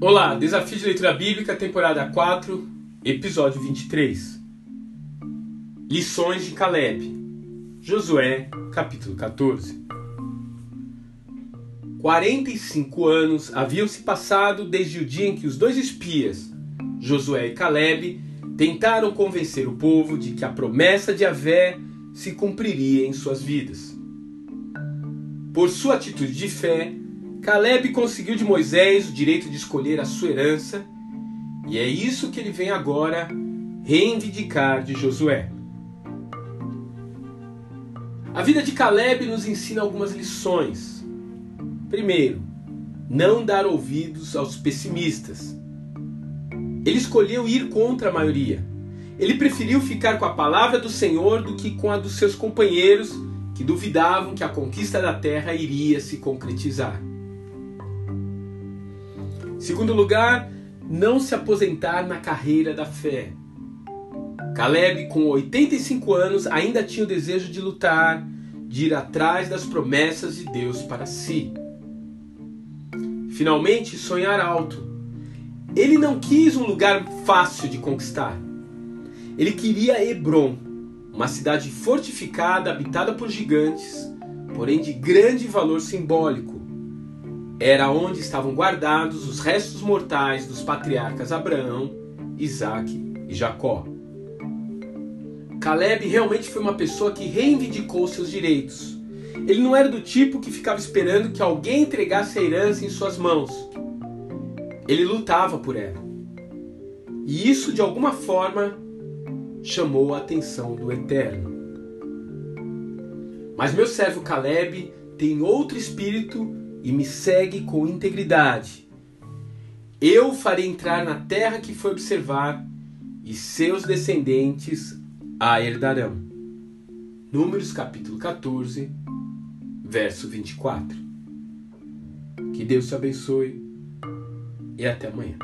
Olá, Desafio de Leitura Bíblica, temporada 4, episódio 23. Lições de Caleb. Josué, capítulo 14. 45 anos haviam se passado desde o dia em que os dois espias, Josué e Caleb, tentaram convencer o povo de que a promessa de Avé se cumpriria em suas vidas. Por sua atitude de fé, Caleb conseguiu de Moisés o direito de escolher a sua herança, e é isso que ele vem agora reivindicar de Josué. A vida de Caleb nos ensina algumas lições. Primeiro, não dar ouvidos aos pessimistas. Ele escolheu ir contra a maioria. Ele preferiu ficar com a palavra do Senhor do que com a dos seus companheiros que duvidavam que a conquista da terra iria se concretizar. Segundo lugar, não se aposentar na carreira da fé. Caleb, com 85 anos, ainda tinha o desejo de lutar, de ir atrás das promessas de Deus para si. Finalmente, sonhar alto. Ele não quis um lugar fácil de conquistar. Ele queria Hebron, uma cidade fortificada, habitada por gigantes, porém de grande valor simbólico era onde estavam guardados os restos mortais dos patriarcas Abraão, Isaac e Jacó. Caleb realmente foi uma pessoa que reivindicou seus direitos. Ele não era do tipo que ficava esperando que alguém entregasse a herança em suas mãos. Ele lutava por ela. E isso, de alguma forma, chamou a atenção do Eterno. Mas meu servo Caleb tem outro espírito e me segue com integridade. Eu farei entrar na terra que foi observar, e seus descendentes a herdarão. Números capítulo 14, verso 24. Que Deus te abençoe e até amanhã.